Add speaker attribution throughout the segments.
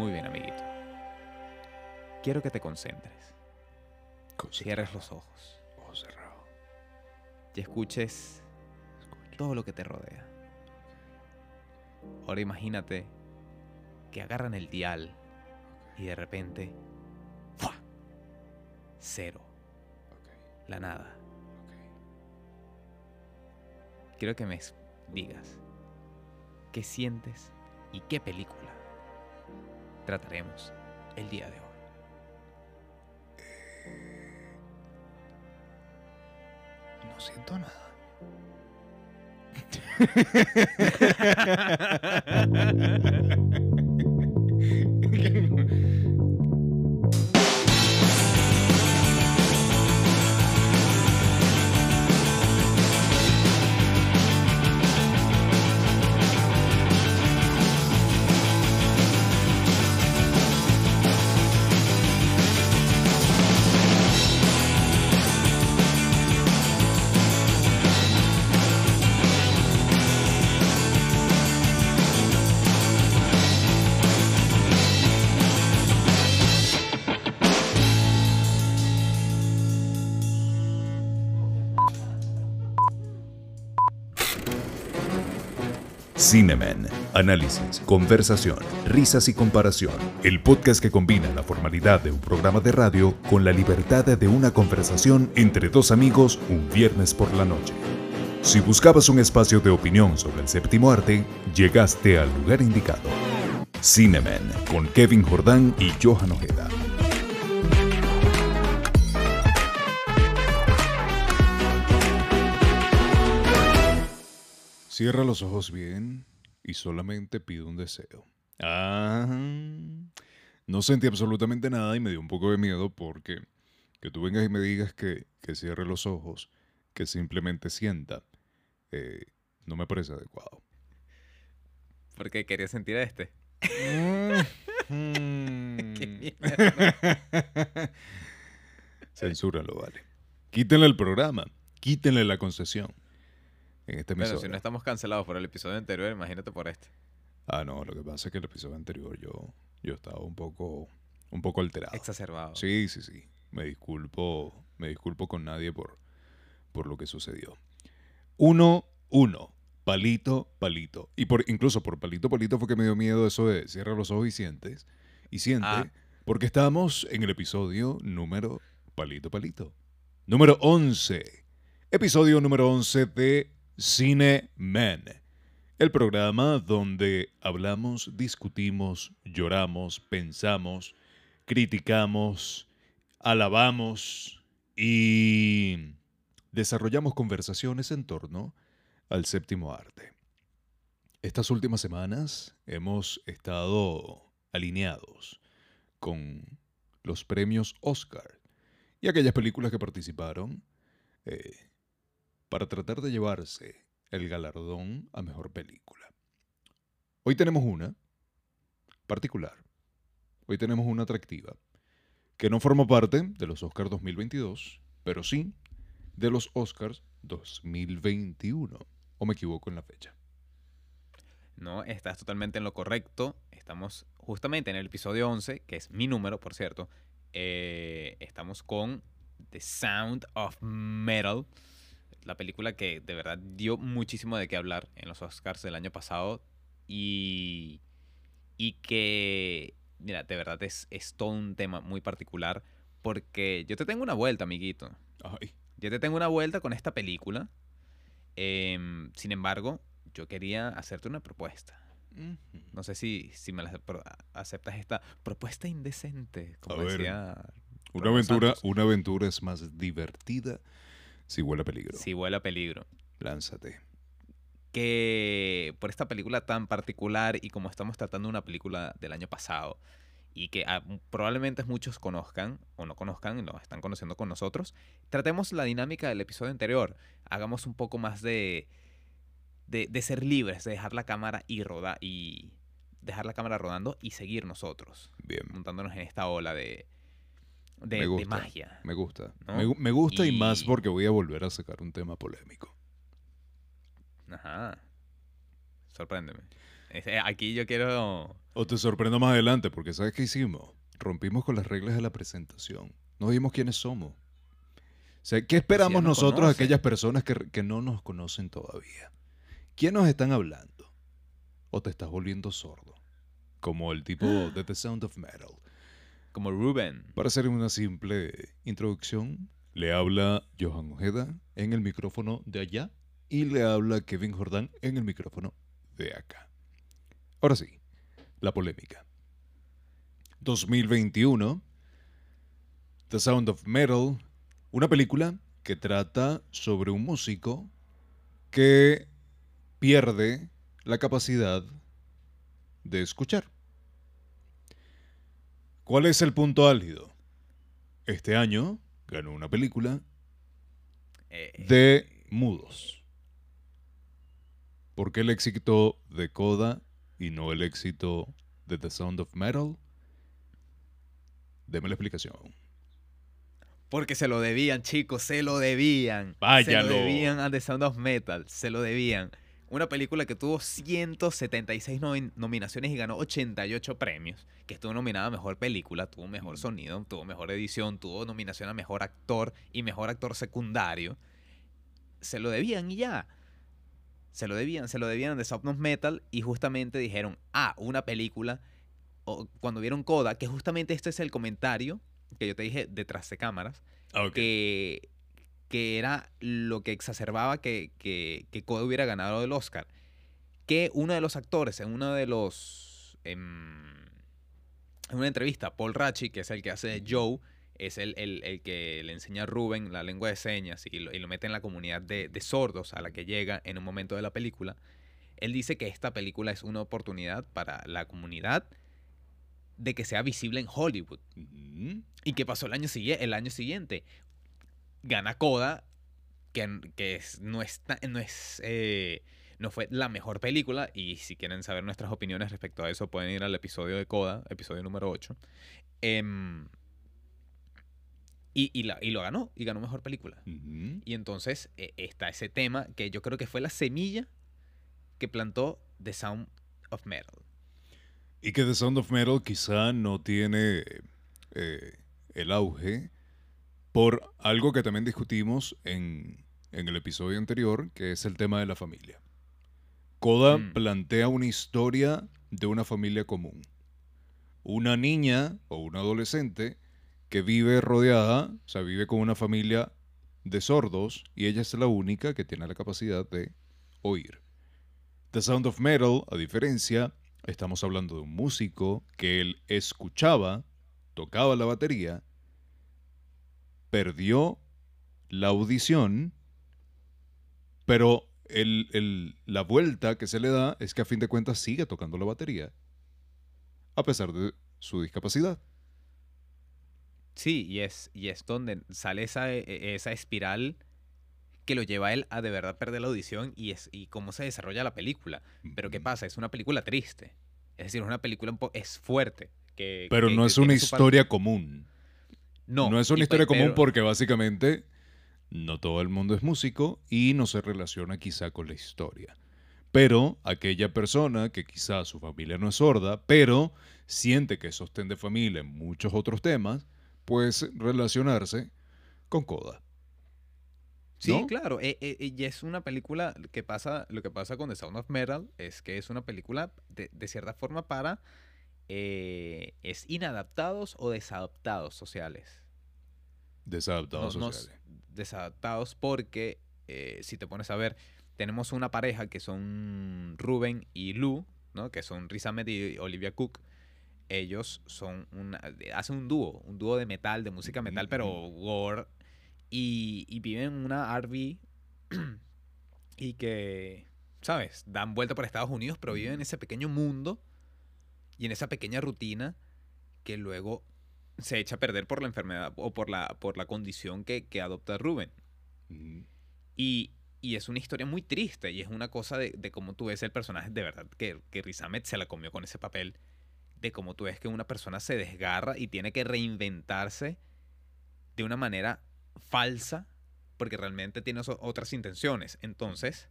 Speaker 1: Muy bien, amiguito. Quiero que te concentres. Cierres los ojos.
Speaker 2: Ojo cerrado.
Speaker 1: Y escuches todo lo que te rodea. Ahora imagínate que agarran el dial y de repente... ¡fua! Cero. La nada.
Speaker 2: ok.
Speaker 1: Quiero que me digas qué sientes y qué película trataremos el día de hoy.
Speaker 2: No siento nada.
Speaker 3: Cinemen. Análisis, conversación, risas y comparación. El podcast que combina la formalidad de un programa de radio con la libertad de una conversación entre dos amigos un viernes por la noche. Si buscabas un espacio de opinión sobre el séptimo arte, llegaste al lugar indicado. Cinemen con Kevin Jordán y Johan Ojeda.
Speaker 2: Cierra los ojos bien y solamente pido un deseo. Ah, no sentí absolutamente nada y me dio un poco de miedo porque que tú vengas y me digas que, que cierre los ojos, que simplemente sienta, eh, no me parece adecuado.
Speaker 1: Porque quería sentir a este.
Speaker 2: Qué Censúralo, vale. Quítenle el programa, quítenle la concesión. En este
Speaker 1: Bueno,
Speaker 2: emisora.
Speaker 1: si no estamos cancelados por el episodio anterior, imagínate por este.
Speaker 2: Ah, no, lo que pasa es que el episodio anterior yo, yo estaba un poco, un poco alterado.
Speaker 1: Exacerbado.
Speaker 2: Sí, sí, sí. Me disculpo, me disculpo con nadie por, por lo que sucedió. Uno, uno. Palito, palito. Y por, incluso por palito, palito fue que me dio miedo eso de cierra los ojos y sientes. Y siente,
Speaker 1: Ah.
Speaker 2: porque estamos en el episodio número palito, palito. Número 11. Episodio número 11 de Cine Man. El programa donde hablamos, discutimos, lloramos, pensamos, criticamos, alabamos y desarrollamos conversaciones en torno al séptimo arte. Estas últimas semanas hemos estado alineados con los premios Oscar y aquellas películas que participaron eh, para tratar de llevarse el galardón a mejor película. Hoy tenemos una particular. Hoy tenemos una atractiva que no forma parte de los Oscars 2022, pero sí de los Oscars 2021. ¿O me equivoco en la fecha?
Speaker 1: No, estás totalmente en lo correcto. Estamos justamente en el episodio 11, que es mi número, por cierto. Eh, estamos con The Sound of Metal, la película que de verdad dio muchísimo de qué hablar en los Oscars del año pasado y, y que, mira, de verdad es, es todo un tema muy particular porque yo te tengo una vuelta, amiguito.
Speaker 2: Ay,
Speaker 1: Yo te tengo una vuelta con esta película. Em, sin embargo, yo quería hacerte una propuesta. No sé si, si me la aceptas esta propuesta indecente, como
Speaker 2: A ver,
Speaker 1: decía
Speaker 2: Una aventura,
Speaker 1: Santos.
Speaker 2: una aventura es más divertida si huele a peligro.
Speaker 1: Si huele a peligro.
Speaker 2: Lánzate.
Speaker 1: Que por esta película tan particular y como estamos tratando una película del año pasado y que ah, probablemente muchos conozcan o no conozcan, lo están conociendo con nosotros, tratemos la dinámica del episodio anterior. Hagamos un poco más de, de, de ser libres, de dejar la cámara y rodar y dejar la cámara rodando y seguir nosotros,
Speaker 2: Bien.
Speaker 1: montándonos en esta ola de, de,
Speaker 2: Me
Speaker 1: de
Speaker 2: gusta.
Speaker 1: magia.
Speaker 2: Me gusta.
Speaker 1: ¿No?
Speaker 2: Me, gu- me gusta y... más porque voy a volver a sacar un tema polémico.
Speaker 1: Ajá. sorpréndeme. Este, aquí yo quiero...
Speaker 2: O te sorprendo más adelante, porque ¿sabes qué hicimos? Rompimos con las reglas de la presentación. No vimos quiénes somos. O sea, ¿qué esperamos
Speaker 1: nos
Speaker 2: nosotros aquellas personas que, que no nos conocen todavía? ¿Quién nos están hablando? ¿O te estás volviendo sordo? Como el tipo de The Sound of Metal.
Speaker 1: Como Ruben.
Speaker 2: Para hacer una simple introducción, le habla Johan Ojeda en el micrófono de allá y le habla Kevin Jordán en el micrófono de acá. Ahora sí, la polémica. 2021, The Sound of Metal, una película que trata sobre un músico que pierde la capacidad de escuchar. ¿Cuál es el punto álgido? Este año ganó una película
Speaker 1: Eh,
Speaker 2: de mudos. ¿Por qué el éxito de Coda y no el éxito de The Sound of Metal? Deme la explicación.
Speaker 1: Porque se lo debían, chicos, se lo debían. Se
Speaker 2: Váyalo.
Speaker 1: lo debían a The Sound of Metal, se lo debían. Una película que tuvo 176 nomin- nominaciones y ganó 88 premios. Que estuvo nominada a Mejor Película, tuvo Mejor Sonido, tuvo Mejor Edición, tuvo nominación a Mejor Actor y Mejor Actor Secundario. Se lo debían y ya. Se lo debían, se lo debían Sound of Metal y justamente dijeron, ah, una película. O cuando vieron Coda, que justamente este es el comentario que yo te dije detrás de cámaras que, que era lo que exacerbaba que, que, que Coda hubiera ganado el Oscar. Que uno de los actores en uno de los... em, en una entrevista, Paul Rachi, que es el que hace de Joe, es el, el- el que le enseña a Ruben la lengua de señas y lo, y lo mete en la comunidad de, de sordos a la que llega en un momento de la película. Él dice que esta película es una oportunidad para la comunidad de que sea visible en Hollywood. ¿Y qué pasó el año, el año siguiente? Gana Coda, que, que es- no, es, no, es, eh, no fue la mejor película. Y si quieren saber nuestras opiniones respecto a eso, pueden ir al episodio de Coda, episodio número 8. Em, y, y, la- y lo ganó, y ganó mejor película. Y entonces eh, está ese tema que yo creo que fue la semilla que plantó The Sound of Metal.
Speaker 2: Y que The Sound of Metal quizá no tiene eh, el auge por algo que también discutimos en, en el episodio anterior, que es el tema de la familia. Coda
Speaker 1: Mm.
Speaker 2: plantea una historia de una familia común. Una niña o un adolescente que vive rodeada, o sea, vive con una familia de sordos y ella es la única que tiene la capacidad de oír. The Sound of Metal, a diferencia, estamos hablando de un músico que él escuchaba, tocaba la batería, perdió la audición, pero el- el- la vuelta que se le da es que a fin de cuentas sigue tocando la batería, a pesar de su discapacidad.
Speaker 1: Sí, y es, y es donde sale esa, e- esa espiral que lo lleva a él a de verdad perder la audición y, es, y cómo se desarrolla la película. Pero ¿qué pasa? Es una película triste. Es decir, es una película un es fuerte. Que,
Speaker 2: Pero
Speaker 1: que-
Speaker 2: no
Speaker 1: que
Speaker 2: es una historia común.
Speaker 1: No,
Speaker 2: No, es una historia común
Speaker 1: pero-
Speaker 2: porque básicamente no todo el mundo es músico y no se relaciona quizá con la historia. Pero aquella persona que quizá su familia no es sorda, pero siente que es sostén de familia en muchos otros temas, pues relacionarse con Coda.
Speaker 1: Sí,
Speaker 2: ¿no?
Speaker 1: claro. eh, eh, y es una película que pasa, lo que pasa con The Sound of Metal es que es una película de, de cierta forma para eh, es inadaptados o desadaptados sociales.
Speaker 2: Desadaptados
Speaker 1: no- desadaptados porque eh, si te pones a ver, tenemos una pareja que son Ruben y Lou, ¿no? Que son Riz Ahmed y Olivia Cook. Ellos son una, hacen un dúo, un dúo de metal, de música metal, pero gore. Y, y viven en una RV y que, ¿sabes? Dan vuelta por Estados Unidos, pero viven en ese pequeño mundo y en esa pequeña rutina que luego se echa a perder por la enfermedad o por la, por la condición que, que adopta Rubén. Y, y es una historia muy triste y es una cosa de, de cómo tú ves el personaje, de verdad, que, que Riz Ahmed se la comió con ese papel, de cómo tú ves que una persona se desgarra y tiene que reinventarse de una manera falsa porque realmente tiene otras intenciones. Entonces,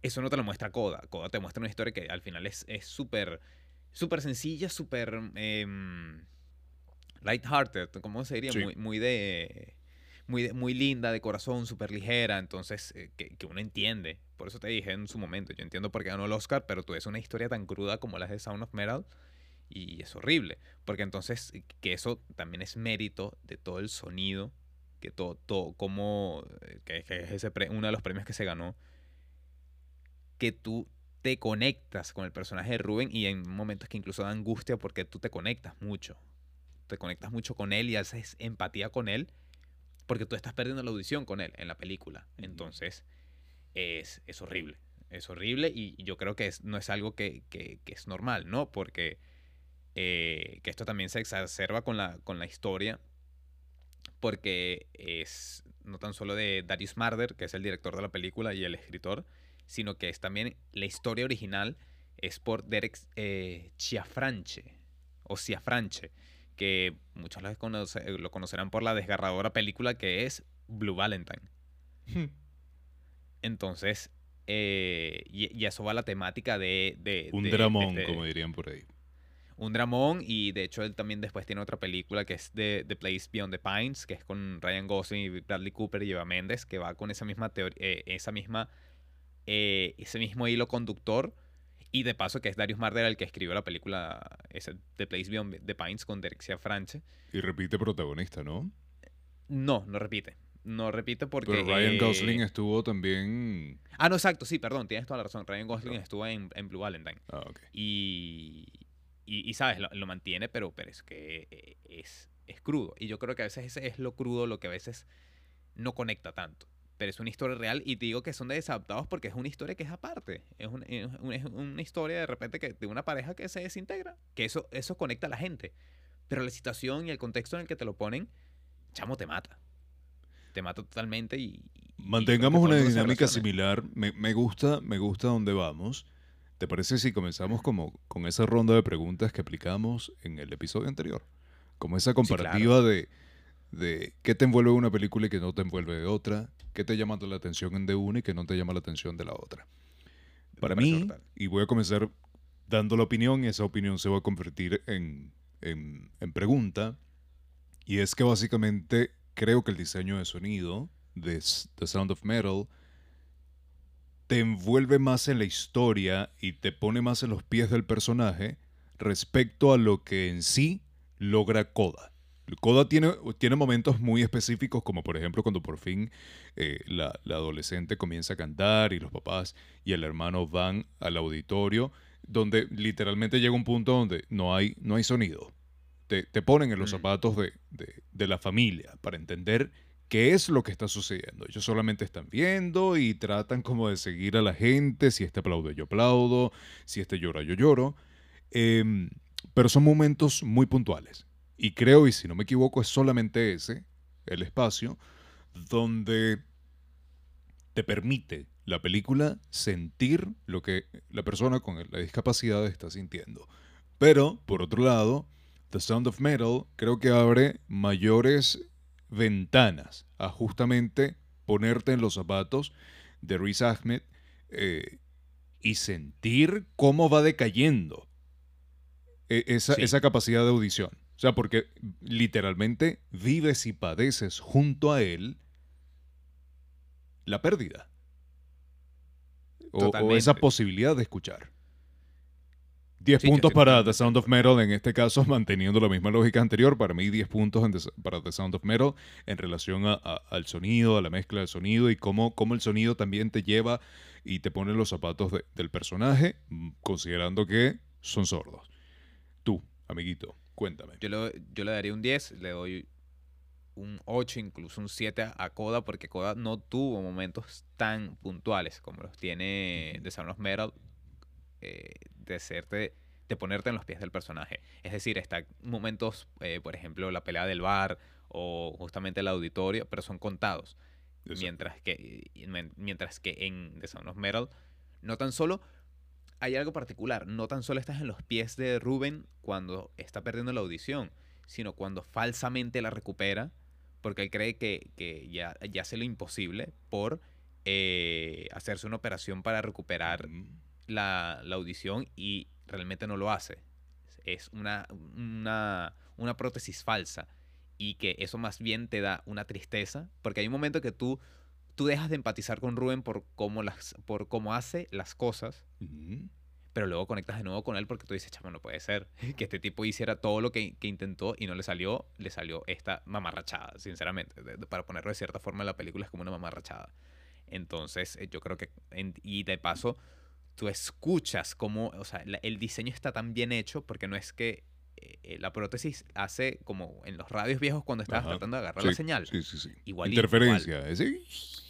Speaker 1: eso no te lo muestra Coda. Coda te muestra una historia que al final es súper súper sencilla, súper em, lighthearted, ¿cómo se diría?
Speaker 2: Sí.
Speaker 1: Muy, muy de... Muy, de- muy linda, de corazón, súper ligera, entonces eh, que, que uno entiende. Por eso te dije en su momento, yo entiendo por qué ganó el Oscar, pero tú ves una historia tan cruda como la de Sound of Metal y es horrible, porque entonces eh, que eso también es mérito de todo el sonido, que todo, todo como, eh, que, que es ese pre- uno de los premios que se ganó, que tú te conectas con el personaje de Rubén y en momentos que incluso da angustia porque tú te conectas mucho. Te conectas mucho con él y haces empatía con él porque tú estás perdiendo la audición con él en la película. Entonces, es, es horrible. Es horrible y yo creo que es- no es algo que, que- que es normal, ¿no? Porque eh, que esto también se exacerba con la, con la historia porque es no tan solo de Darius Marder, que es el director de la película y el escritor, sino que es también la historia original es por Derek eh, Ciafranche o Ciafranche, que muchos lo, conoce- lo conocerán por la desgarradora película que es Blue Valentine. Entonces, eh, y, y eso va a la temática de... de-
Speaker 2: Un
Speaker 1: de- de
Speaker 2: dramón,
Speaker 1: este-
Speaker 2: como dirían por ahí.
Speaker 1: un dramón y de hecho él también después tiene otra película que es de The Place Beyond the Pines, que es con Ryan Gosling y Bradley Cooper y Eva Méndez, que va con esa misma teoría, esa misma, eh, ese mismo hilo conductor. Y de paso que es Darius Marder el que escribió la película ese, The Place Beyond the Pines con Derek Franche.
Speaker 2: Y repite protagonista, ¿no?
Speaker 1: No, no repite. No repite porque...
Speaker 2: Pero Ryan
Speaker 1: eh,
Speaker 2: Gosling estuvo también...
Speaker 1: Ah, no, exacto, sí, perdón, tienes toda la razón. Ryan Gosling estuvo en, en Blue Valentine.
Speaker 2: Ah, ok.
Speaker 1: Y, y, y, sabes, lo, lo mantiene, pero, pero es que eh, es, es crudo. Y yo creo que a veces ese es lo crudo lo que a veces no conecta tanto. Pero es una historia real y te digo que son de desadaptados porque es una historia que es aparte. Es, un- es un- es una historia de repente que, de una pareja que se desintegra. Que eso, eso conecta a la gente. Pero la situación y el contexto en el que te lo ponen, chamo, te mata. Te mata totalmente y... y-
Speaker 2: Mantengamos una dinámica similar. Me, me gusta, me gusta dónde vamos. ¿Te parece si comenzamos como con esa ronda de preguntas que aplicamos en el episodio anterior? Como esa comparativa de, de qué te envuelve una película y qué no te envuelve de otra, qué te llama la atención de una y qué no te llama la atención de la otra. Para mí, y voy a comenzar dando la opinión y esa opinión se va a convertir en, en, en pregunta, y es que básicamente creo que el diseño de sonido de The Sound of Metal te envuelve más en la historia y te pone más en los pies del personaje respecto a lo que en sí logra Coda. Coda tiene, tiene momentos muy específicos, como por ejemplo cuando por fin eh, la, la adolescente comienza a cantar y los papás y el hermano van al auditorio, donde literalmente llega un punto donde no hay, no hay sonido. Te, te ponen en los
Speaker 1: Mm.
Speaker 2: zapatos de, de- de la familia para entender qué es lo que está sucediendo. Ellos solamente están viendo y tratan como de seguir a la gente, si este aplaude yo aplaudo, si este llora yo lloro. Em, pero son momentos muy puntuales. Y creo, y si no me equivoco, es solamente ese, el espacio, donde te permite la película sentir lo que la persona con la discapacidad está sintiendo. Pero, por otro lado, The Sound of Metal creo que abre mayores ventanas a justamente ponerte en los zapatos de Riz Ahmed eh, y sentir cómo va decayendo e- esa,
Speaker 1: Sí.
Speaker 2: esa capacidad de audición. O sea, porque literalmente vives y padeces junto a él la pérdida. O- O, esa posibilidad de escuchar. 10
Speaker 1: Sí, yo
Speaker 2: puntos para The Sound of Metal, en este caso manteniendo la misma lógica anterior. Para mí 10 puntos en para The Sound of Metal en relación a- a- al sonido, a la mezcla del sonido y cómo, cómo el sonido también te lleva y te pone los zapatos de- del personaje, mm, considerando que son sordos. Tú, amiguito, cuéntame.
Speaker 1: Yo le, yo le daría un 10, le doy un 8, incluso un 7 a, Coda, porque Coda no tuvo momentos tan puntuales como los tiene The Sound of Metal, eh, de, hacerte, de ponerte en los pies del personaje. Es decir, está momentos, eh, por ejemplo, la pelea del bar o justamente el auditorio, pero son contados.
Speaker 2: Exacto.
Speaker 1: Mientras que, mientras que en The Sound of Metal, no tan solo hay algo particular, no tan solo estás en los pies de Ruben cuando está perdiendo la audición, sino cuando falsamente la recupera, porque él cree que, que ya, ya hace lo imposible por eh, hacerse una operación para recuperar la, la audición y realmente no lo hace. Es una, una, una prótesis falsa y que eso más bien te da una tristeza porque hay un momento que tú, tú dejas de empatizar con Rubén por cómo, las, por cómo hace las cosas, pero luego conectas de nuevo con él porque tú dices, chamo, no puede ser que este tipo hiciera todo lo que, que intentó y no le salió, le salió esta mamarrachada, sinceramente. De- de- para ponerlo de cierta forma, la película es como una mamarrachada. Entonces, eh, yo creo que, en- y de paso, tú escuchas cómo, o sea, la- el diseño está tan bien hecho porque no es que eh, la prótesis hace como en los radios viejos cuando estabas
Speaker 2: Ajá.
Speaker 1: tratando de agarrar
Speaker 2: Sí,
Speaker 1: la señal.
Speaker 2: Sí, sí, sí.
Speaker 1: Igual-
Speaker 2: Interferencia. ¿sí?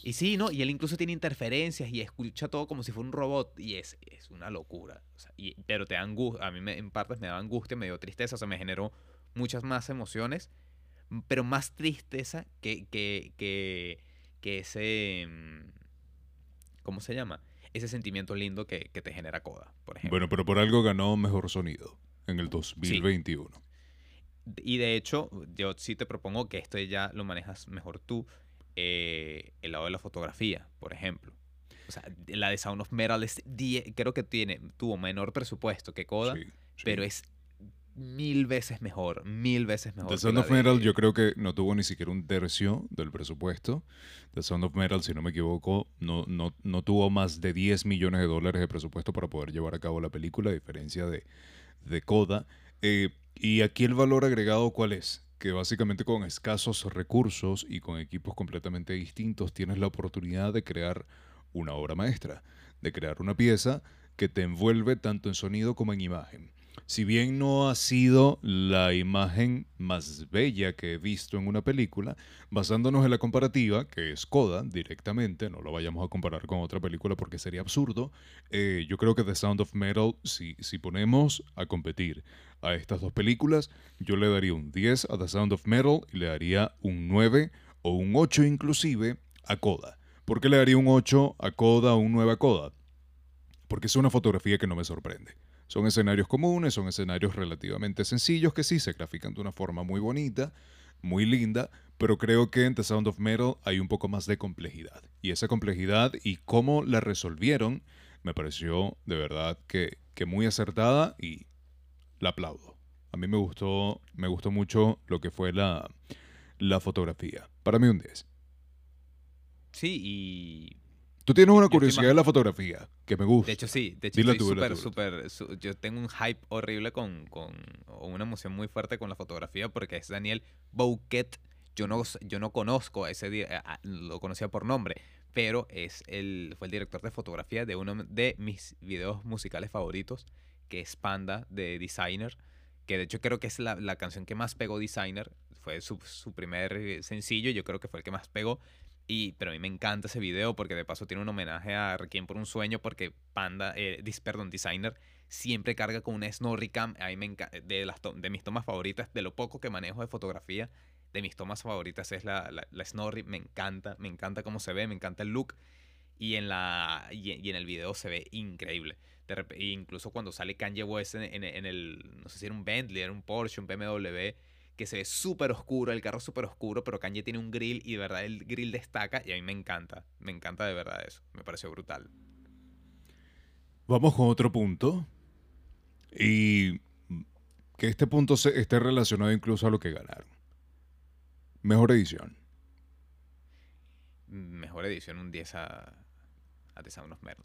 Speaker 1: Y sí, ¿no? Y él incluso tiene interferencias y escucha todo como si fuera un robot y es, es una locura. O sea, y- pero te da angustia, a mí me- en partes me daba angustia, me dio tristeza, o sea, me generó muchas más emociones, pero más tristeza que, que, que, que ese... mm, ¿Cómo se llama? Ese sentimiento lindo que, que te genera Coda, por ejemplo.
Speaker 2: Bueno, pero por algo ganó mejor sonido en el 2021.
Speaker 1: Y de hecho, yo sí te propongo que esto ya lo manejas mejor tú, eh, el lado de la fotografía, por ejemplo. O sea, la de Sound of Metal es die- creo que tiene, tuvo menor presupuesto que Coda,
Speaker 2: Sí, sí.
Speaker 1: pero es mil veces mejor, mil veces mejor.
Speaker 2: The Sound of Metal
Speaker 1: de-
Speaker 2: yo creo que no tuvo ni siquiera un tercio del presupuesto. The Sound of Metal, si no me equivoco, no, no, no tuvo más de 10 millones de dólares de presupuesto para poder llevar a cabo la película, a diferencia de, de Coda. Eh, y aquí el valor agregado, ¿cuál es? Que básicamente con escasos recursos y con equipos completamente distintos tienes la oportunidad de crear una obra maestra, de crear una pieza que te envuelve tanto en sonido como en imagen. Si bien no ha sido la imagen más bella que he visto en una película, basándonos en la comparativa, que es Coda directamente, no lo vayamos a comparar con otra película porque sería absurdo, eh, yo creo que The Sound of Metal, si, si ponemos a competir a estas dos películas, yo le daría un 10 a The Sound of Metal y le daría un 9 o un 8 inclusive a Coda. ¿Por qué le daría un 8 a Coda o un 9 a Coda? Porque es una fotografía que no me sorprende. Son escenarios comunes, son escenarios relativamente sencillos que sí se grafican de una forma muy bonita, muy linda, pero creo que en The Sound of Metal hay un poco más de complejidad. Y esa complejidad y cómo la resolvieron me pareció de verdad que, que muy acertada y la aplaudo. A mí me gustó, me gustó mucho lo que fue la, la fotografía. Para mí un 10.
Speaker 1: Sí, y
Speaker 2: Tú tienes una curiosidad de la fotografía que me gusta.
Speaker 1: de hecho sí, de hecho
Speaker 2: Dila
Speaker 1: estoy
Speaker 2: tú,
Speaker 1: súper, súper, su- yo tengo un hype horrible con, con, una emoción muy fuerte con la fotografía porque es Daniel Bouquet. Yo no, yo no conozco a ese, a- lo conocía por nombre, pero es el, fue el director de fotografía de uno de mis videos musicales favoritos, que es Panda de Designer, que de hecho creo que es la, la canción que más pegó Designer, fue su, su primer sencillo, yo creo que fue el que más pegó. Y, pero a mí me encanta ese video porque de paso tiene un homenaje a Requiem por un sueño porque Panda, eh, perdón, Designer siempre carga con una Snorricam. A mí me de, las de mis tomas favoritas, de lo poco que manejo de fotografía, de mis tomas favoritas es la, la, Snorri. Me encanta, me encanta cómo se ve, me encanta el look. Y en, la, y, y en el video se ve increíble. E incluso cuando sale Kanye West en, en- en el, no sé si era un Bentley, era un Porsche, un BMW, que se ve súper oscuro, el carro súper oscuro, pero Kanye tiene un grill y de verdad el grill destaca y a mí me encanta, me encanta de verdad eso, me pareció brutal.
Speaker 2: Vamos con otro punto. Y que este punto se, esté relacionado incluso a lo que ganaron. Mejor edición.
Speaker 1: Mejor edición, un 10 a, a The Sound of Metal.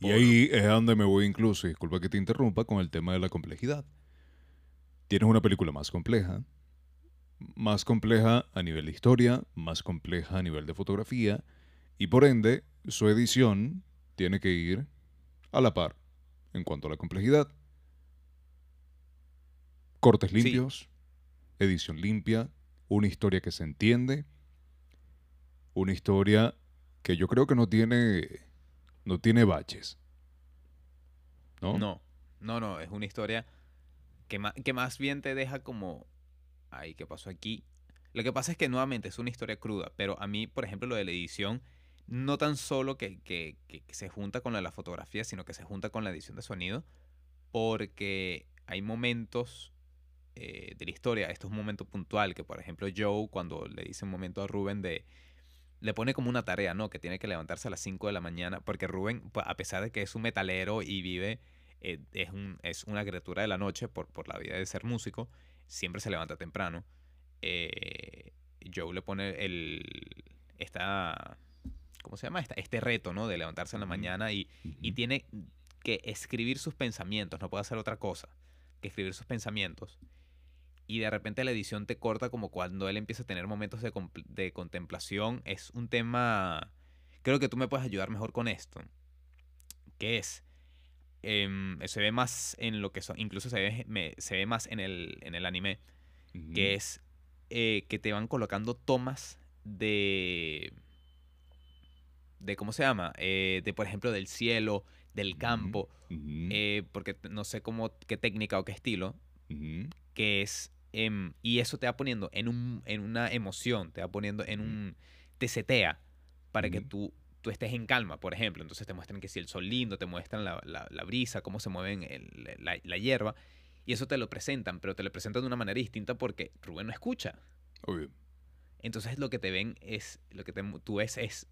Speaker 2: Y ahí es donde me voy incluso, disculpa que te interrumpa, con el tema de la complejidad. Tienes una película más compleja, más compleja a nivel de historia, más compleja a nivel de fotografía, y por ende su edición tiene que ir a la par en cuanto a la complejidad. Cortes
Speaker 1: Sí.
Speaker 2: limpios, edición limpia, una historia que se entiende, una historia que yo creo que no tiene, no tiene baches. ¿No?
Speaker 1: No, no, no, es una historia que, que más bien te deja como, ay, ¿qué pasó aquí? Lo que pasa es que nuevamente es una historia cruda, pero a mí, por ejemplo, lo de la edición, no tan solo que, que- se junta con la, la fotografía, sino que se junta con la edición de sonido, porque hay momentos eh, de la historia, esto es un momento puntual, que por ejemplo Joe, cuando le dice un momento a Rubén de, le pone como una tarea, ¿no? Que tiene que levantarse a las 5 de la mañana, porque Rubén, a pesar de que es un metalero y vive, eh, es, un, es una criatura de la noche por, por la vida de ser músico, siempre se levanta temprano. Eh, Joe le pone el, esta, ¿cómo se llama? Esta, este reto, ¿no? De levantarse en la mañana y, y tiene que escribir sus pensamientos, no puede hacer otra cosa que escribir sus pensamientos. Y de repente la edición te corta como cuando él empieza a tener momentos de, de contemplación. Es un tema, creo que tú me puedes ayudar mejor con esto. Que es, em, se ve más en lo que son, incluso se ve, me- se ve más en el, en el anime,
Speaker 2: Ujú.
Speaker 1: que es eh, que te van colocando tomas de de cómo se llama Eh, de por ejemplo del cielo del campo
Speaker 2: Ujú.
Speaker 1: eh, porque t- no sé cómo qué técnica o qué estilo
Speaker 2: Ujú.
Speaker 1: que es em, y eso te va poniendo en un en una emoción te va poniendo en un te setea para que tú tú estés en calma por ejemplo entonces te muestran que si el sol lindo te muestran la, la- la brisa cómo se mueven el- la, la hierba y eso te lo presentan pero te lo presentan de una manera distinta porque Rubén no escucha
Speaker 2: Obvio.
Speaker 1: entonces lo que te ven es, lo que te tú ves es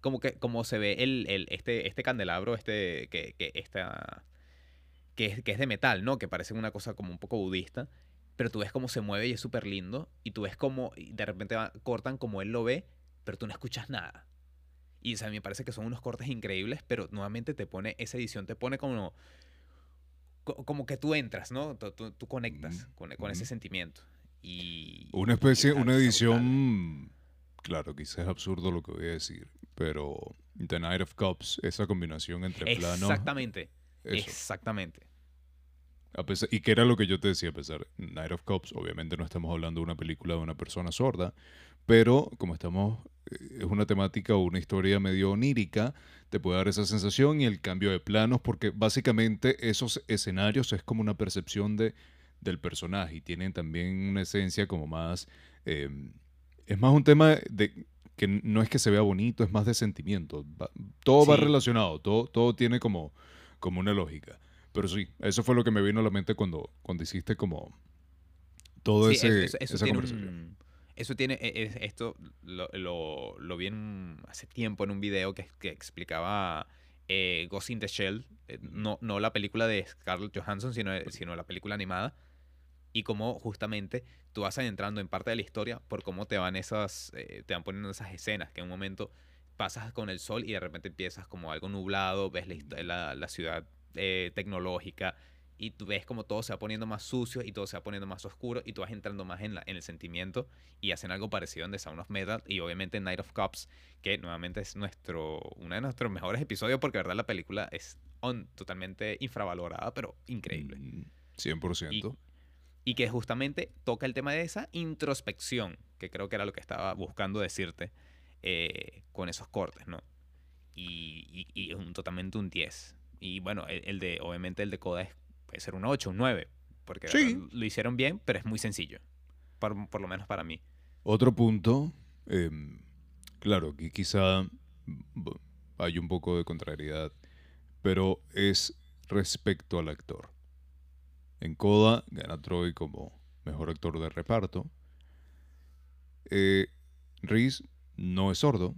Speaker 1: como que como se ve el, el- este, este candelabro, este, que, que, esta, que, es, que es de metal, ¿no? Que parece una cosa como un poco budista, pero tú ves cómo se mueve y es súper lindo, y tú ves cómo y de repente va- cortan como él lo ve, pero tú no escuchas nada. Y o sea, me parece que son unos cortes increíbles, pero nuevamente te pone, esa edición te pone como, co- como que tú entras, ¿no? Tú, tú- tú conectas con, con ese sentimiento. Y,
Speaker 2: Una
Speaker 1: y
Speaker 2: especie, una edición. Claro, quizás es absurdo lo que voy a decir, pero The Night of Cups, esa combinación entre planos.
Speaker 1: Exactamente,
Speaker 2: eso.
Speaker 1: exactamente.
Speaker 2: A pesar- y que era lo que yo te decía, a pesar, Night of Cups, obviamente no estamos hablando de una película de una persona sorda, pero como estamos, es una temática o una historia medio onírica, te puede dar esa sensación y el cambio de planos, porque básicamente esos escenarios es como una percepción de, del personaje y tienen también una esencia como más, eh, es más un tema de que no es que se vea bonito, es más de sentimiento. Va- todo va relacionado, todo, todo tiene como, como una lógica. Pero sí, eso fue lo que me vino a la mente cuando, cuando hiciste como todo
Speaker 1: Sí,
Speaker 2: ese,
Speaker 1: eso, eso
Speaker 2: esa conversación.
Speaker 1: un- eso tiene, e- es- esto lo, lo, lo vi en hace tiempo en un video que, que explicaba eh, Ghost in the Shell, eh, no, no la película de Scarlett Johansson, sino, sino la película animada, y cómo justamente tú vas adentrando en parte de la historia por cómo te van esas, eh, te van poniendo esas escenas, que en un momento pasas con el sol y de repente empiezas como algo nublado, ves la, la, ciudad eh, tecnológica y tú ves como todo se va poniendo más sucio y todo se va poniendo más oscuro y tú vas entrando más en, la, en el sentimiento y hacen algo parecido en The Sound of Metal y obviamente Night of Cups, que nuevamente es nuestro, uno de nuestros mejores episodios porque de verdad la película es on- totalmente infravalorada, pero increíble.
Speaker 2: Mm, 100%.
Speaker 1: Y que justamente toca el tema de esa introspección, que creo que era lo que estaba buscando decirte eh, con esos cortes, ¿no? Y, y- y es un, totalmente un 10. Y bueno, el, el de, obviamente el de Coda es- puede ser un 8, un 9, porque
Speaker 2: Sí.
Speaker 1: lo hicieron bien, pero es muy sencillo, por, por lo menos para mí.
Speaker 2: Otro punto, em, claro, aquí quizá hay un poco de contrariedad, pero es respecto al actor. En Coda gana Troy como mejor actor de reparto. Eh, Reese no es sordo,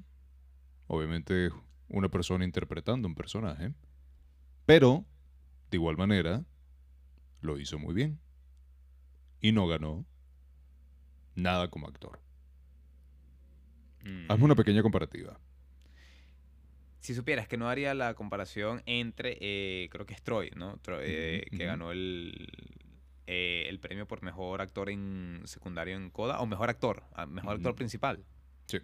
Speaker 2: obviamente es una persona interpretando un personaje, pero de igual manera lo hizo muy bien y no ganó nada como actor. Hazme una
Speaker 1: Mm.
Speaker 2: pequeña comparativa.
Speaker 1: Si supieras que no haría la comparación entre, eh, creo que es Troy, ¿no? Troy, eh, que ganó el, eh, el premio por mejor actor en secundario en Coda, o mejor actor, ah, mejor actor principal.
Speaker 2: Sí.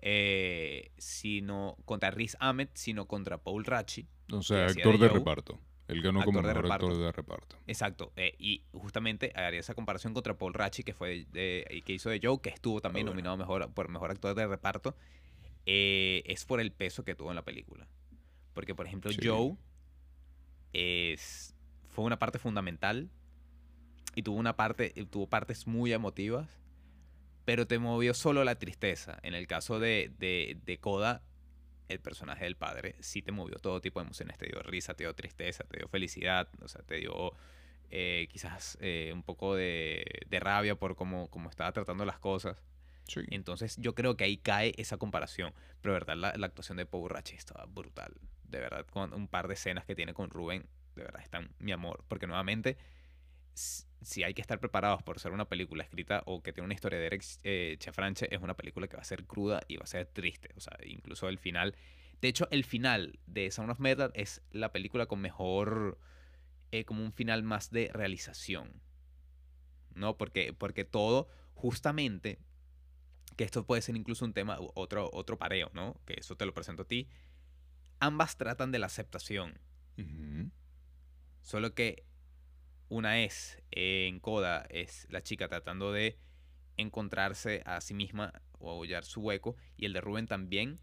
Speaker 1: Eh, sino contra Riz Ahmed, sino contra Paul Rachi.
Speaker 2: O sea, actor
Speaker 1: de
Speaker 2: de
Speaker 1: Joe,
Speaker 2: reparto. Él ganó como
Speaker 1: actor de
Speaker 2: mejor actor
Speaker 1: reparto.
Speaker 2: de reparto.
Speaker 1: Exacto. eh, y justamente haría esa comparación contra Paul Rachi, que fue de- y que hizo de Joe, que estuvo también
Speaker 2: Ah, bueno.
Speaker 1: nominado mejor, por mejor actor de reparto. eh, es por el peso que tuvo en la película. Porque, por ejemplo,
Speaker 2: Sí.
Speaker 1: Joe es, fue una parte fundamental y tuvo una parte, eh, tuvo partes muy emotivas, pero te movió solo la tristeza. En el caso de, de, de Koda, el personaje del padre, sí te movió todo tipo de emociones. Te dio risa, te dio tristeza, te dio felicidad, o sea, te dio eh, quizás eh, un poco de, de rabia por cómo, cómo estaba tratando las cosas.
Speaker 2: Sí.
Speaker 1: Entonces yo creo que ahí cae esa comparación. Pero de verdad, la, la actuación de Paul Rache estaba brutal. De verdad, con un par de escenas que tiene con Rubén, de verdad, están mi amor. Porque nuevamente, si hay que estar preparados por ser una película escrita o que tiene una historia de Eric eh, Chafranche, es una película que va a ser cruda y va a ser triste. O sea, incluso el final. De hecho, el final de Sound of Metal es la película con mejor. eh, como un final más de realización. ¿No? Porque, porque todo, justamente, que esto puede ser incluso un tema, otro, otro pareo, ¿no? Que eso te lo presento a ti. Ambas tratan de la aceptación. Solo que una es eh, en Coda, es la chica tratando de encontrarse a sí misma o hallar su hueco, y el de Rubén también,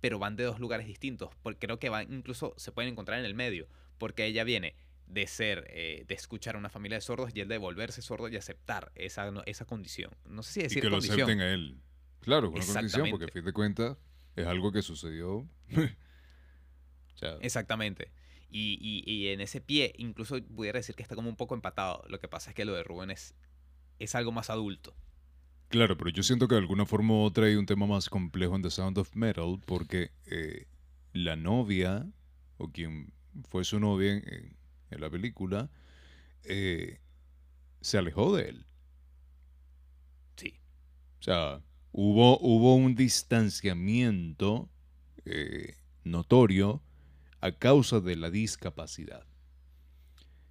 Speaker 1: pero van de dos lugares distintos. Porque creo que van, incluso se pueden encontrar en el medio, porque ella viene de ser, eh, de escuchar a una familia de sordos y él de volverse sordo y aceptar esa, no- esa condición. No sé si
Speaker 2: Y
Speaker 1: decir
Speaker 2: que lo acepten a él. Claro, con una condición, porque a fin de cuentas es algo que sucedió. o sea,
Speaker 1: Exactamente. Y, y- y en ese pie, incluso pudiera decir que está como un poco empatado. Lo que pasa es que lo de Rubén es, es algo más adulto.
Speaker 2: Claro, pero yo siento que de alguna forma u otra hay un tema más complejo en The Sound of Metal porque eh, la novia, o quien fue su novia en, en- en la película, eh, se alejó de él.
Speaker 1: Sí.
Speaker 2: O sea, hubo, hubo un distanciamiento eh, notorio a causa de la discapacidad.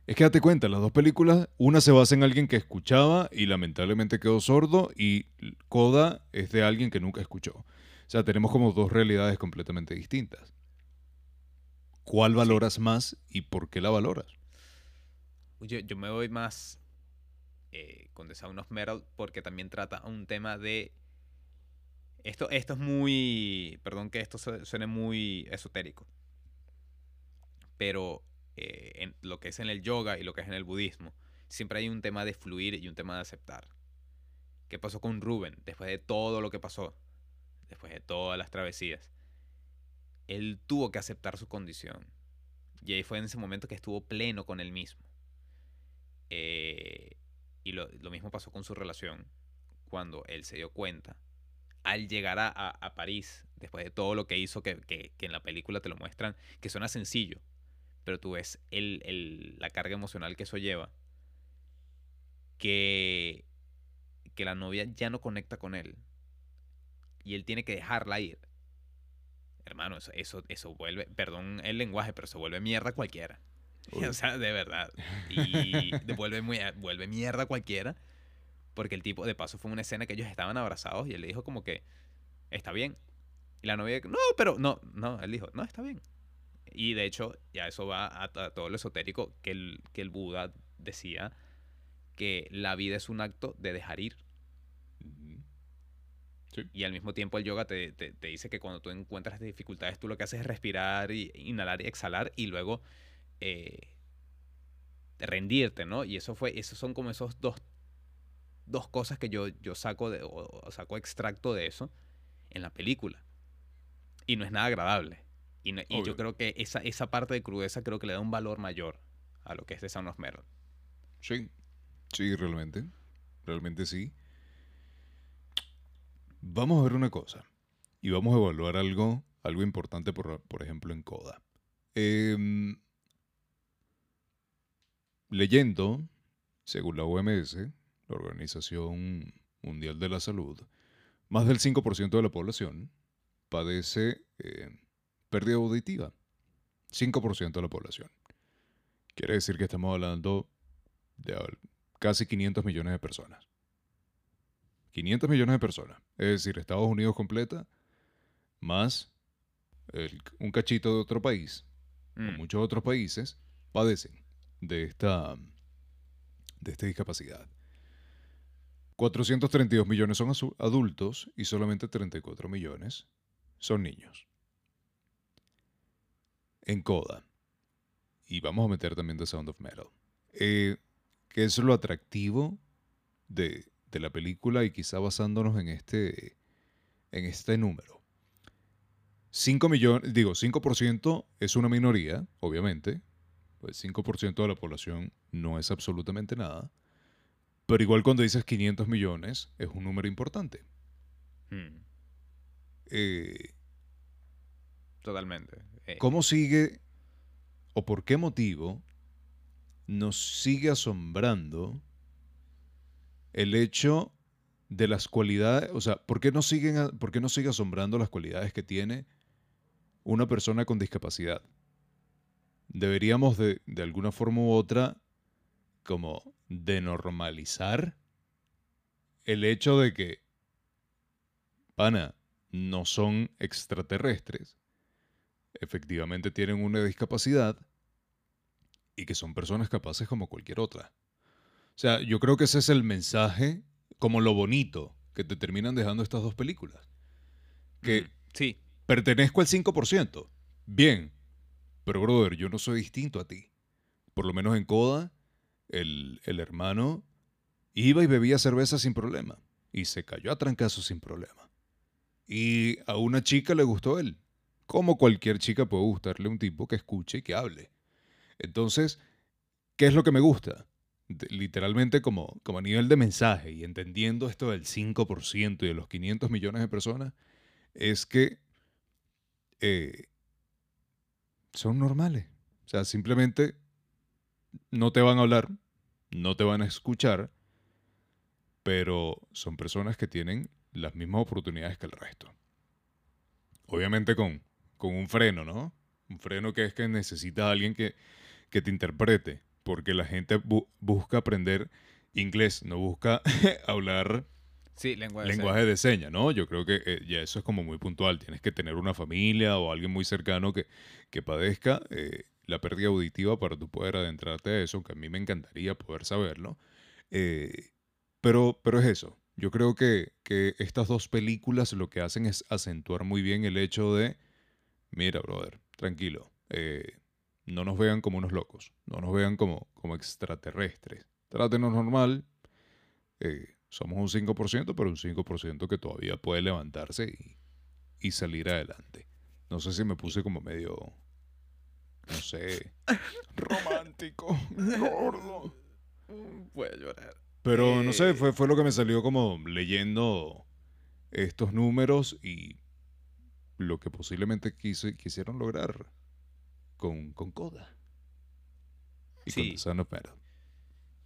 Speaker 2: Es que date cuenta, las dos películas, una se basa en alguien que escuchaba y lamentablemente quedó sordo y Coda es de alguien que nunca escuchó. O sea, tenemos como dos realidades completamente distintas. ¿Cuál valoras más y por qué la valoras?
Speaker 1: Yo, yo me voy más eh, con The Sound of Metal porque también trata un tema de... Esto, esto es muy... Perdón que esto su- suene muy esotérico. Pero eh, en lo que es en el yoga y lo que es en el budismo, siempre hay un tema de fluir y un tema de aceptar. ¿Qué pasó con Rubén después de todo lo que pasó? Después de todas las travesías. Él tuvo que aceptar su condición. Y ahí fue en ese momento que estuvo pleno con él mismo. Eh, y lo, lo mismo pasó con su relación. Cuando él se dio cuenta, al llegar a, a- a París, después de todo lo que hizo, que, que- que en la película te lo muestran, que suena sencillo, pero tú ves el- el- la carga emocional que eso lleva, que, que la novia ya no conecta con él. Y él tiene que dejarla ir. Hermano, eso, eso, eso vuelve, perdón el lenguaje, pero se vuelve mierda cualquiera.
Speaker 2: Uy.
Speaker 1: O sea, de verdad. Y vuelve, muy, vuelve mierda cualquiera. Porque el tipo, de paso, fue una escena que ellos estaban abrazados y él le dijo como que, está bien. Y la novia, no, pero no, no, él dijo, no, está bien. Y de hecho, ya eso va a, a todo lo esotérico que el, que el Buda decía que la vida es un acto de dejar ir. Y al mismo tiempo el yoga te, te- te dice que cuando tú encuentras dificultades, tú lo que haces es respirar, y, inhalar y exhalar y luego eh, rendirte, ¿no? Y eso fue, esos son como esos dos, dos cosas que yo, yo saco, de, o, o saco extracto de eso en la película. Y no es nada agradable. Y, no- y
Speaker 2: Obvio.
Speaker 1: yo creo que esa, esa parte de crudeza creo que le da un valor mayor a lo que es The Sound of Metal.
Speaker 2: Sí, sí, realmente. Realmente sí. Vamos a ver una cosa. Y vamos a evaluar algo, algo importante, por, por ejemplo, en Coda. Em, leyendo, según la OMS, la Organización Mundial de la Salud, más del 5% de la población padece eh, pérdida auditiva. 5% de la población. Quiere decir que estamos hablando de casi 500 millones de personas. 500 millones de personas. Es decir, Estados Unidos completa, más el- un cachito de otro país,
Speaker 1: Mm.
Speaker 2: muchos otros países, padecen de esta, de esta discapacidad. 432 millones son adultos y solamente 34 millones son niños. En CODA. Y vamos a meter también The Sound of Metal. Eh, que es lo atractivo de, de la película y quizá basándonos en este, en este número. 5 millones, digo, 5% es una minoría, obviamente. Pues 5% de la población no es absolutamente nada. Pero igual cuando dices 500 millones es un número importante.
Speaker 1: Hmm,
Speaker 2: eh,
Speaker 1: totalmente. Eh,
Speaker 2: ¿cómo sigue o por qué motivo nos sigue asombrando el hecho de las cualidades, o sea, ¿por qué, nos siguen, ¿por qué sigue asombrando las cualidades que tiene una persona con discapacidad? Deberíamos de, de alguna forma u otra como denormalizar el hecho de que, pana, no son extraterrestres, efectivamente tienen una discapacidad y que son personas capaces como cualquier otra. O sea, yo creo que ese es el mensaje, como lo bonito que te terminan dejando estas dos películas. Que
Speaker 1: sí,
Speaker 2: pertenezco al 5%. Bien, pero brother, yo no soy distinto a ti. Por lo menos en Coda, el, el hermano iba y bebía cerveza sin problema. Y se cayó a trancazos sin problema. Y a una chica le gustó él. Como cualquier chica puede gustarle un tipo que escuche y que hable. Entonces, ¿qué es lo que me gusta? Literalmente como, como a nivel de mensaje y entendiendo esto del 5% y de los 500 millones de personas, es que eh, son normales. O sea, simplemente no te van a hablar, no te van a escuchar, pero son personas que tienen las mismas oportunidades que el resto. Obviamente con, con un freno, ¿no? Un freno que es que necesitas a alguien que, que te interprete, porque la gente bu- busca aprender inglés, no busca hablar
Speaker 1: sí,
Speaker 2: lenguaje de señas, ¿no? Yo creo que eh, ya eso es como muy puntual. Tienes que tener una familia o alguien muy cercano que, que padezca eh, la pérdida auditiva para tú poder adentrarte a eso, que a mí me encantaría poder saberlo. Eh, pero, pero es eso. Yo creo que, que estas dos películas lo que hacen es acentuar muy bien el hecho de, mira, brother, tranquilo, eh, no nos vean como unos locos, no nos vean como, como extraterrestres. Trátenos normal, eh, somos un 5%, pero un 5% que todavía puede levantarse y, y salir adelante. No sé si me puse como medio, no sé, romántico, gordo.
Speaker 1: Puede llorar.
Speaker 2: Pero no sé,
Speaker 1: Eh.
Speaker 2: fue, fue lo que me salió como leyendo estos números y lo que posiblemente quise- quisieron lograr con, con Coda. Y con. The Sound of Metal.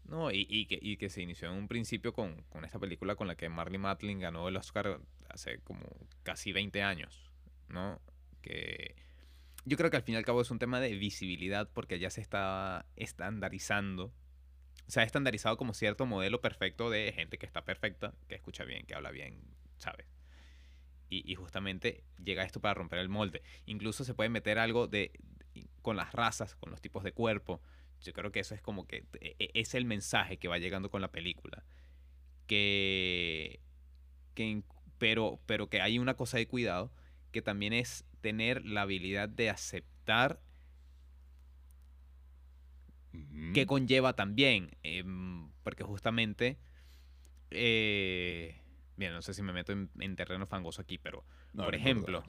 Speaker 1: No, y, y que, y que se inició en un principio con, con esta película con la que Marley Matlin ganó el Oscar hace como casi 20 años, ¿no? Que yo creo que al fin y al cabo es un tema de visibilidad porque ya se está estandarizando. Se ha estandarizado como cierto modelo perfecto de gente que está perfecta, que escucha bien, que habla bien, ¿sabes? Y, y justamente llega esto para romper el molde. Incluso se puede meter algo de con las razas, con los tipos de cuerpo. Yo creo que eso es como que e- e- es el mensaje que va llegando con la película. Que, que pero, pero que hay una cosa de cuidado que también es tener la habilidad de aceptar que conlleva también, em, porque justamente, eh, bien, no sé si me meto en, en terreno fangoso aquí, pero
Speaker 2: No,
Speaker 1: por
Speaker 2: no
Speaker 1: ejemplo,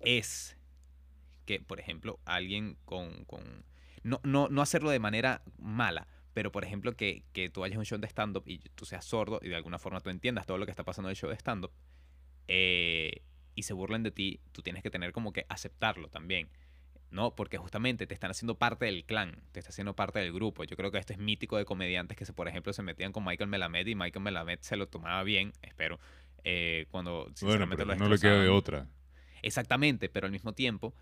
Speaker 1: es que, por ejemplo, alguien con... con no, no, no hacerlo de manera mala, pero por ejemplo que, que tú vayas a un show de stand-up y tú seas sordo y de alguna forma tú entiendas todo lo que está pasando en el show de stand-up eh, y se burlen de ti, tú tienes que tener como que aceptarlo también. ¿No? Porque justamente te están haciendo parte del clan, te está haciendo parte del grupo. Yo creo que esto es mítico de comediantes que, se, por ejemplo, se metían con Michael Melamed y Michael Melamed se lo tomaba bien, espero, eh, cuando
Speaker 2: Bueno, pero
Speaker 1: lo
Speaker 2: no le queda de otra.
Speaker 1: Exactamente, pero al mismo tiempo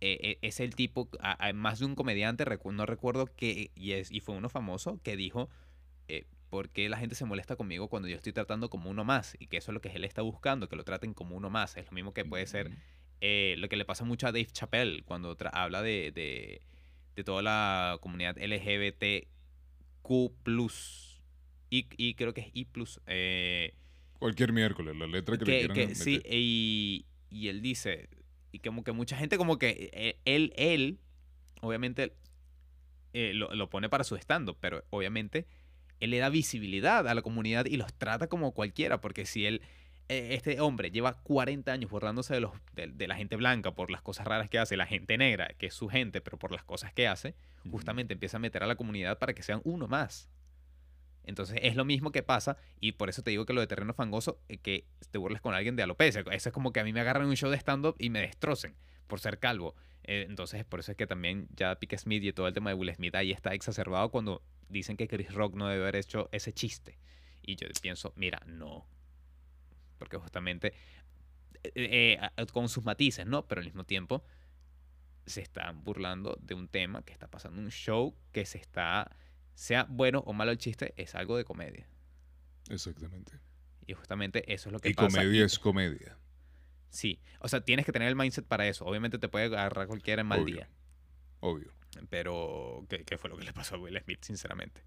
Speaker 1: eh, eh, es el tipo, más de un comediante, recu- no recuerdo que, y, es, y fue uno famoso, que dijo, eh, ¿por qué la gente se molesta conmigo cuando yo estoy tratando como uno más? Y que eso es lo que él está buscando, que lo traten como uno más. Es lo mismo que puede ser. Eh, lo que le pasa mucho a Dave Chappelle cuando habla de, de, de toda la comunidad LGBTQ+, y, y creo que es I+, eh,
Speaker 2: Cualquier miércoles, la letra que, le quieran
Speaker 1: que sí, y, y él dice, y como que mucha gente como que eh, él, él, obviamente, eh, lo, lo pone para su stand pero obviamente él le da visibilidad a la comunidad y los trata como cualquiera, porque si él, este hombre lleva 40 años burlándose de, los, de, de la gente blanca por las cosas raras que hace, la gente negra, que es su gente, pero por las cosas que hace, justamente empieza a meter a la comunidad para que sean uno más. Entonces es lo mismo que pasa y por eso te digo que lo de terreno fangoso, eh, que te burles con alguien de alopecia. Eso es como que a mí me agarran un show de stand-up y me destrocen por ser calvo. Eh, entonces por eso es que también ya Pique Smith y todo el tema de Will Smith ahí está exacerbado cuando dicen que Chris Rock no debe haber hecho ese chiste. Y yo pienso, mira, no. Porque justamente eh, eh, con sus matices, ¿no? Pero al mismo tiempo se están burlando de un tema que está pasando, un show que se está, sea bueno o malo el chiste, es algo de comedia.
Speaker 2: Exactamente.
Speaker 1: Y justamente eso es lo que
Speaker 2: Y
Speaker 1: pasa.
Speaker 2: comedia
Speaker 1: y-
Speaker 2: es comedia.
Speaker 1: Sí, o sea, tienes que tener el mindset para eso. Obviamente te puede agarrar cualquiera en mal
Speaker 2: Obvio.
Speaker 1: día.
Speaker 2: Obvio.
Speaker 1: Pero, ¿qué, qué fue lo que le pasó a Will Smith, sinceramente?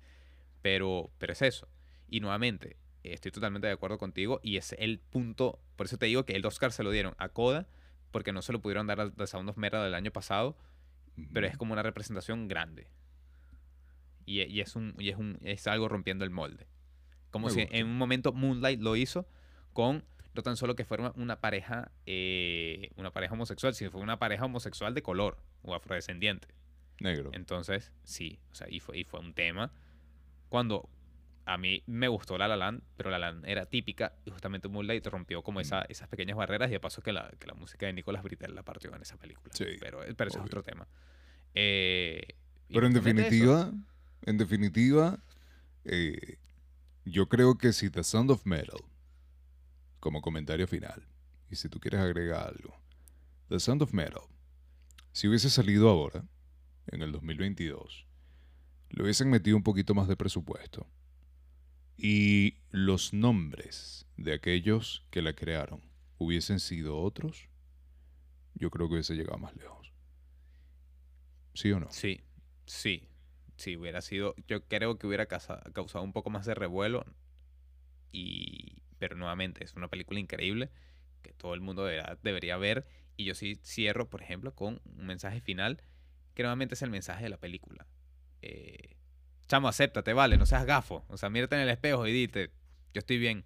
Speaker 1: Pero, pero es eso. Y nuevamente, estoy totalmente de acuerdo contigo y es el punto, por eso te digo que el Oscar se lo dieron a Coda, porque no se lo pudieron dar a The Sound of del año pasado, pero es como una representación grande. Y, y es, un, y es, un, es algo rompiendo el molde. Como si en un momento Moonlight lo hizo con no tan solo que fuera una pareja, eh, una pareja homosexual, sino fue una pareja homosexual de color o afrodescendiente.
Speaker 2: Negro.
Speaker 1: Entonces, sí, o sea, y fue, y fue un tema. Cuando a mí me gustó La La Land, pero La La Land era típica y justamente Moonlight rompió como esa- esas pequeñas barreras y de paso que la, que la música de Nicolas Britell la partió en esa película.
Speaker 2: Sí,
Speaker 1: pero, pero eso es otro tema. Eh,
Speaker 2: Pero en
Speaker 1: justamente eso.
Speaker 2: definitiva, en definitiva, eh, yo creo que si The Sound of Metal, como comentario final, y si tú quieres agregar algo, The Sound of Metal, si hubiese salido ahora, en el 2022, le hubiesen metido un poquito más de presupuesto y los nombres de aquellos que la crearon hubiesen sido otros, yo creo que hubiese llegado más lejos. ¿Sí o no?
Speaker 1: Sí, sí, sí, hubiera sido, yo creo que hubiera causado un poco más de revuelo y, pero nuevamente es una película increíble que todo el mundo debería ver y yo sí cierro, por ejemplo, con un mensaje final que nuevamente es el mensaje de la película. Eh, chamo, acéptate, vale, no seas gafo, o sea, mírate en el espejo y dite, yo estoy bien.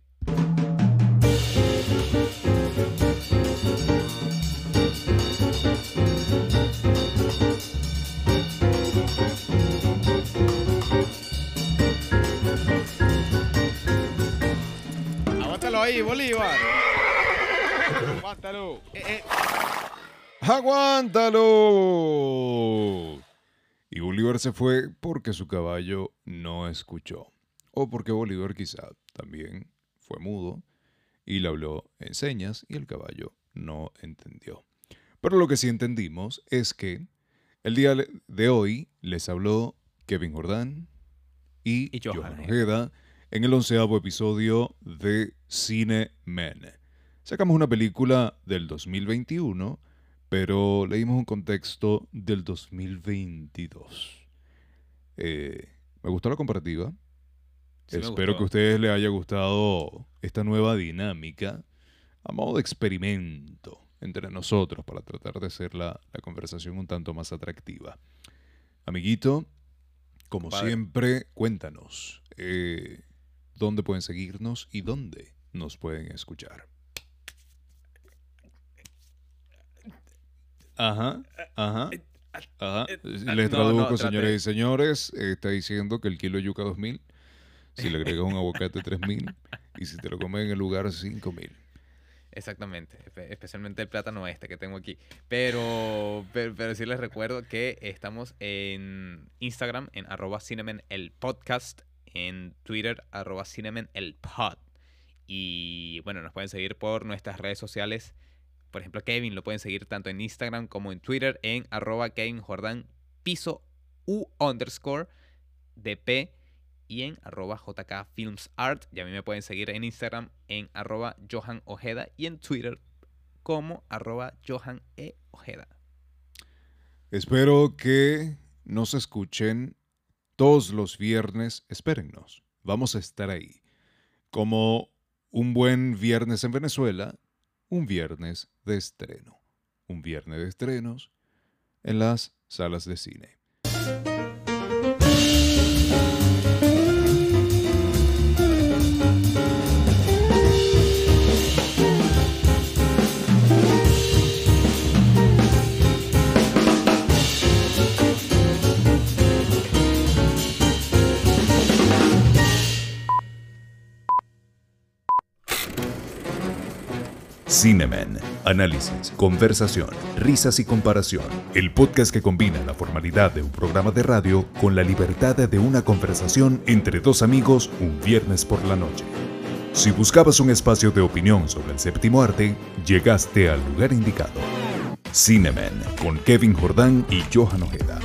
Speaker 1: Aguántalo ahí, Bolívar. Aguántalo. Eh, eh.
Speaker 2: ¡Aguántalo! Y Bolívar se fue porque su caballo no escuchó. O porque Bolívar quizá también fue mudo y le habló en señas y el caballo no entendió. Pero lo que sí entendimos es que el día de hoy les habló Kevin Jordán y,
Speaker 1: Y Johan
Speaker 2: Johan
Speaker 1: Ojeda.
Speaker 2: Ojeda en el onceavo episodio de Cine Men. Sacamos una película del 2021, pero leímos un contexto del 2022. Eh, me gustó la comparativa.
Speaker 1: Sí
Speaker 2: Espero que a ustedes les haya gustado esta nueva dinámica a modo de experimento entre nosotros para tratar de hacer la, la conversación un tanto más atractiva. Amiguito, como siempre, cuéntanos eh, dónde pueden seguirnos y dónde nos pueden escuchar. Ajá, ajá. Ajá. Les
Speaker 1: no, no,
Speaker 2: traduzco,
Speaker 1: trate.
Speaker 2: señores y señores. eh, Está diciendo que el kilo de yuca 2000, si le agregas un aguacate 3000 y si te lo comes en el lugar 5000.
Speaker 1: Exactamente, espe- especialmente el plátano este que tengo aquí. Pero, pero, pero sí les recuerdo que estamos en Instagram, en arroba cinemen el podcast, en Twitter, arroba el pod. Y bueno, nos pueden seguir por nuestras redes sociales. Por ejemplo, Kevin lo pueden seguir tanto en Instagram como en Twitter en arroba Kevin Jordan piso u underscore DP y en arroba JK Films Art. Y a mí me pueden seguir en Instagram en arroba Johan Ojeda y en Twitter como arroba Johan E. Ojeda.
Speaker 2: Espero que nos escuchen todos los viernes. Espérennos, vamos a estar ahí. Como un buen viernes en Venezuela, un viernes de estreno. Un viernes de estrenos en las salas de cine. Cinemen. Análisis, conversación, risas y comparación. El podcast que combina la formalidad de un programa de radio con la libertad de una conversación entre dos amigos un viernes por la noche. Si buscabas un espacio de opinión sobre el séptimo arte, llegaste al lugar indicado. Cinemen con Kevin Jordán y Johan Ojeda.